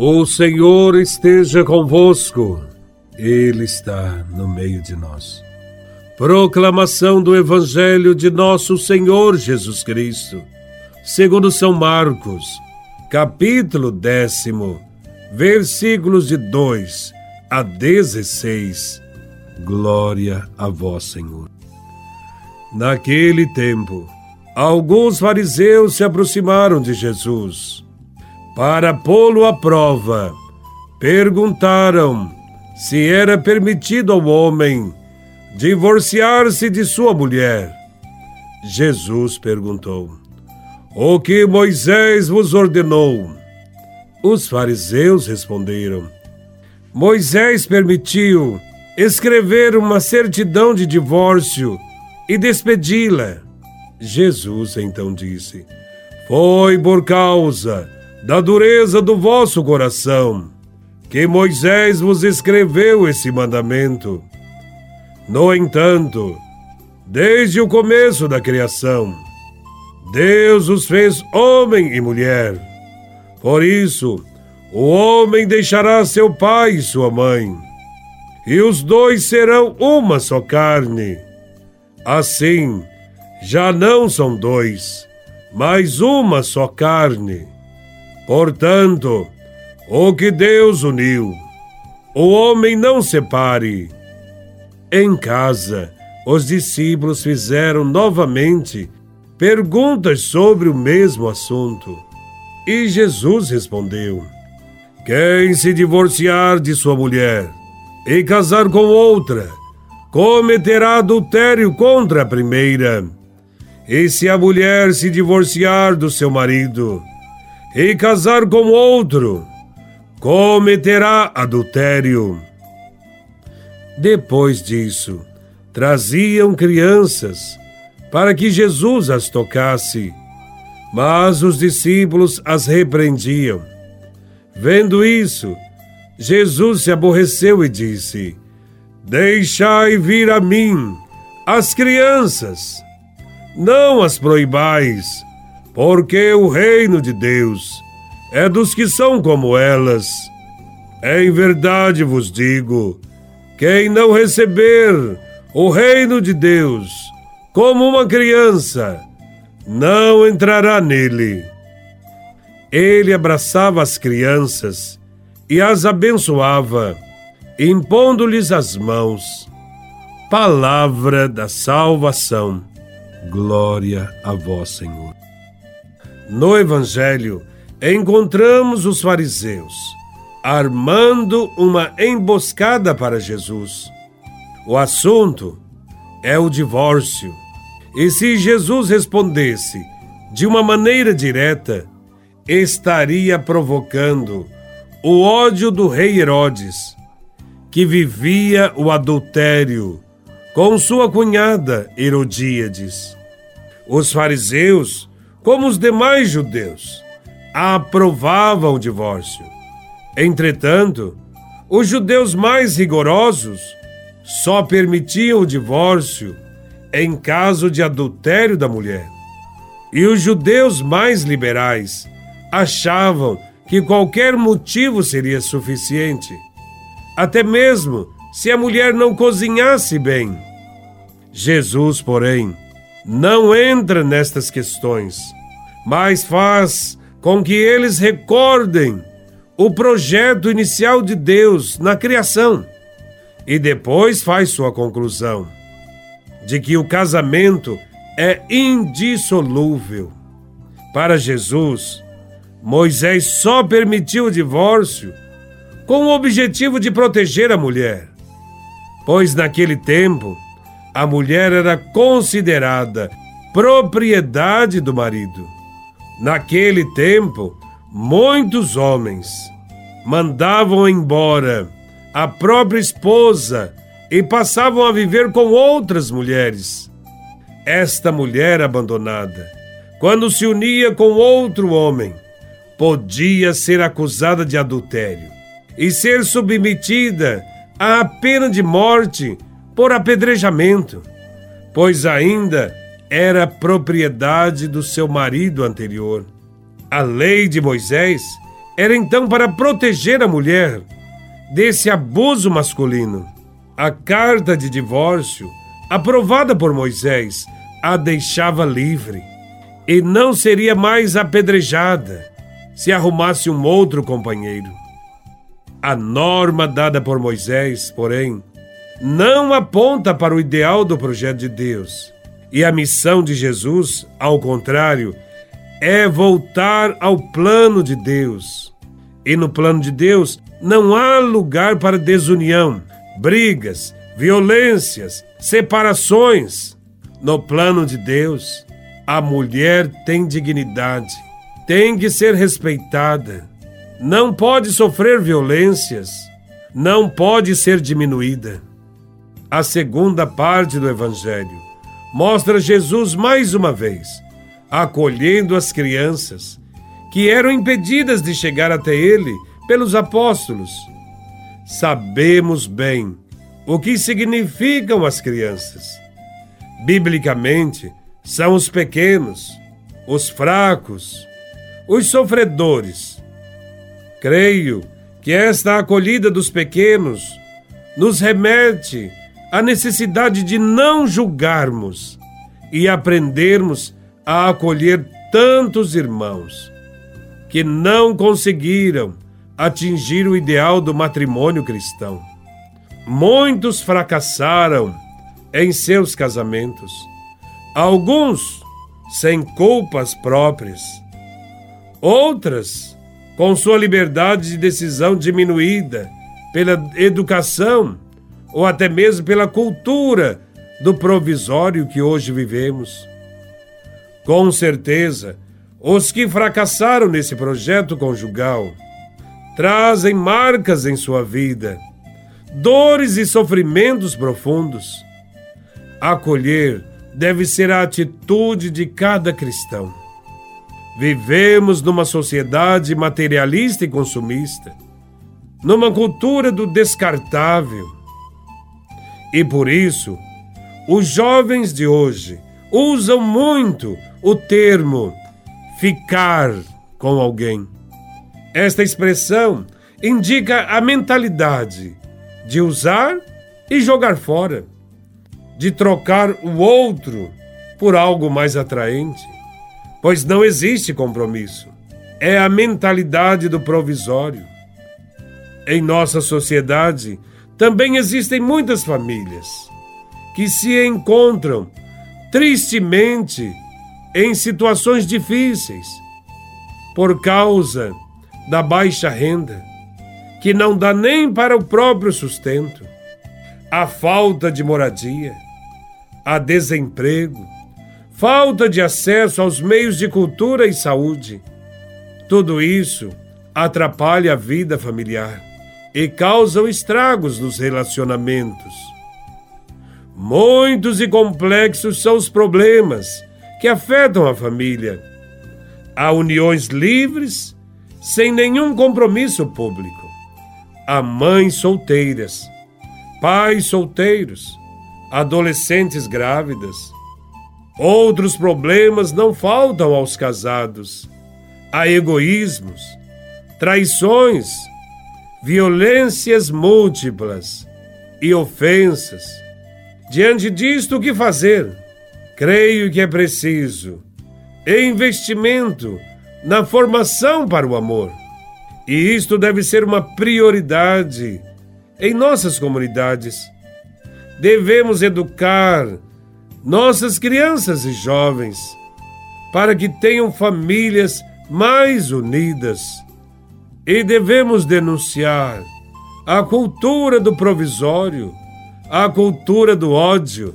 O Senhor esteja convosco, Ele está no meio de nós. Proclamação do Evangelho de Nosso Senhor Jesus Cristo, segundo São Marcos, capítulo décimo, versículos de 2 a 16. Glória a Vós, Senhor. Naquele tempo, alguns fariseus se aproximaram de Jesus para pô-lo à prova, perguntaram se era permitido ao homem divorciar-se de sua mulher. Jesus perguntou: O que Moisés vos ordenou? Os fariseus responderam: Moisés permitiu escrever uma certidão de divórcio e despedi-la. Jesus então disse: Foi por causa da dureza do vosso coração, que Moisés vos escreveu esse mandamento. No entanto, desde o começo da criação, Deus os fez homem e mulher. Por isso, o homem deixará seu pai e sua mãe, e os dois serão uma só carne. Assim, já não são dois, mas uma só carne. Portanto, o que Deus uniu, o homem não separe. Em casa, os discípulos fizeram novamente perguntas sobre o mesmo assunto. E Jesus respondeu: Quem se divorciar de sua mulher e casar com outra, cometerá adultério contra a primeira. E se a mulher se divorciar do seu marido, e casar com outro, cometerá adultério. Depois disso, traziam crianças para que Jesus as tocasse, mas os discípulos as repreendiam. Vendo isso, Jesus se aborreceu e disse: Deixai vir a mim as crianças, não as proibais porque o reino de Deus é dos que são como elas. Em verdade vos digo: quem não receber o reino de Deus como uma criança, não entrará nele. Ele abraçava as crianças e as abençoava, impondo-lhes as mãos. Palavra da salvação. Glória a vós, Senhor. No Evangelho, encontramos os fariseus armando uma emboscada para Jesus. O assunto é o divórcio. E se Jesus respondesse de uma maneira direta, estaria provocando o ódio do rei Herodes, que vivia o adultério com sua cunhada Herodíades. Os fariseus como os demais judeus, aprovavam o divórcio. Entretanto, os judeus mais rigorosos só permitiam o divórcio em caso de adultério da mulher. E os judeus mais liberais achavam que qualquer motivo seria suficiente, até mesmo se a mulher não cozinhasse bem. Jesus, porém, não entra nestas questões mas faz com que eles recordem o projeto inicial de Deus na criação e depois faz sua conclusão de que o casamento é indissolúvel. Para Jesus, Moisés só permitiu o divórcio com o objetivo de proteger a mulher, pois naquele tempo a mulher era considerada propriedade do marido. Naquele tempo, muitos homens mandavam embora a própria esposa e passavam a viver com outras mulheres. Esta mulher abandonada, quando se unia com outro homem, podia ser acusada de adultério e ser submetida à pena de morte por apedrejamento, pois ainda era propriedade do seu marido anterior. A lei de Moisés era então para proteger a mulher desse abuso masculino. A carta de divórcio, aprovada por Moisés, a deixava livre e não seria mais apedrejada se arrumasse um outro companheiro. A norma dada por Moisés, porém, não aponta para o ideal do projeto de Deus. E a missão de Jesus, ao contrário, é voltar ao plano de Deus. E no plano de Deus não há lugar para desunião, brigas, violências, separações. No plano de Deus, a mulher tem dignidade, tem que ser respeitada, não pode sofrer violências, não pode ser diminuída. A segunda parte do Evangelho mostra Jesus mais uma vez acolhendo as crianças que eram impedidas de chegar até ele pelos apóstolos. Sabemos bem o que significam as crianças. Biblicamente, são os pequenos, os fracos, os sofredores. Creio que esta acolhida dos pequenos nos remete à necessidade de não julgarmos e aprendermos a acolher tantos irmãos que não conseguiram atingir o ideal do matrimônio cristão. Muitos fracassaram em seus casamentos, alguns sem culpas próprias, outras com sua liberdade de decisão diminuída pela educação ou até mesmo pela cultura do provisório que hoje vivemos. Com certeza, os que fracassaram nesse projeto conjugal trazem marcas em sua vida, dores e sofrimentos profundos. Acolher deve ser a atitude de cada cristão. Vivemos numa sociedade materialista e consumista, numa cultura do descartável. E por isso, os jovens de hoje usam muito o termo ficar com alguém. Esta expressão indica a mentalidade de usar e jogar fora, de trocar o outro por algo mais atraente, pois não existe compromisso. É a mentalidade do provisório. Em nossa sociedade também existem muitas famílias que se encontram tristemente em situações difíceis por causa da baixa renda, que não dá nem para o próprio sustento, a falta de moradia, a desemprego, falta de acesso aos meios de cultura e saúde. Tudo isso atrapalha a vida familiar e causam estragos nos relacionamentos. Muitos e complexos são os problemas que afetam a família. Há uniões livres, sem nenhum compromisso público. Há mães solteiras, pais solteiros, adolescentes grávidas. Outros problemas não faltam aos casados. Há egoísmos, traições, violências múltiplas e ofensas Diante disto, o que fazer? Creio que é preciso investimento na formação para o amor. E isto deve ser uma prioridade em nossas comunidades. Devemos educar nossas crianças e jovens para que tenham famílias mais unidas. E devemos denunciar a cultura do provisório a cultura do ódio,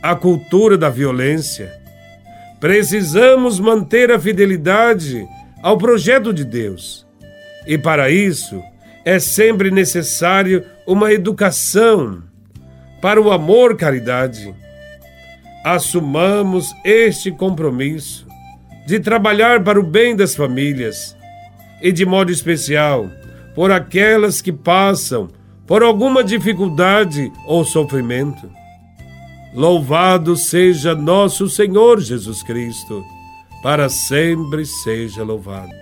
a cultura da violência. Precisamos manter a fidelidade ao projeto de Deus. E para isso é sempre necessário uma educação para o amor caridade. Assumamos este compromisso de trabalhar para o bem das famílias e de modo especial por aquelas que passam por alguma dificuldade ou sofrimento. Louvado seja nosso Senhor Jesus Cristo, para sempre seja louvado.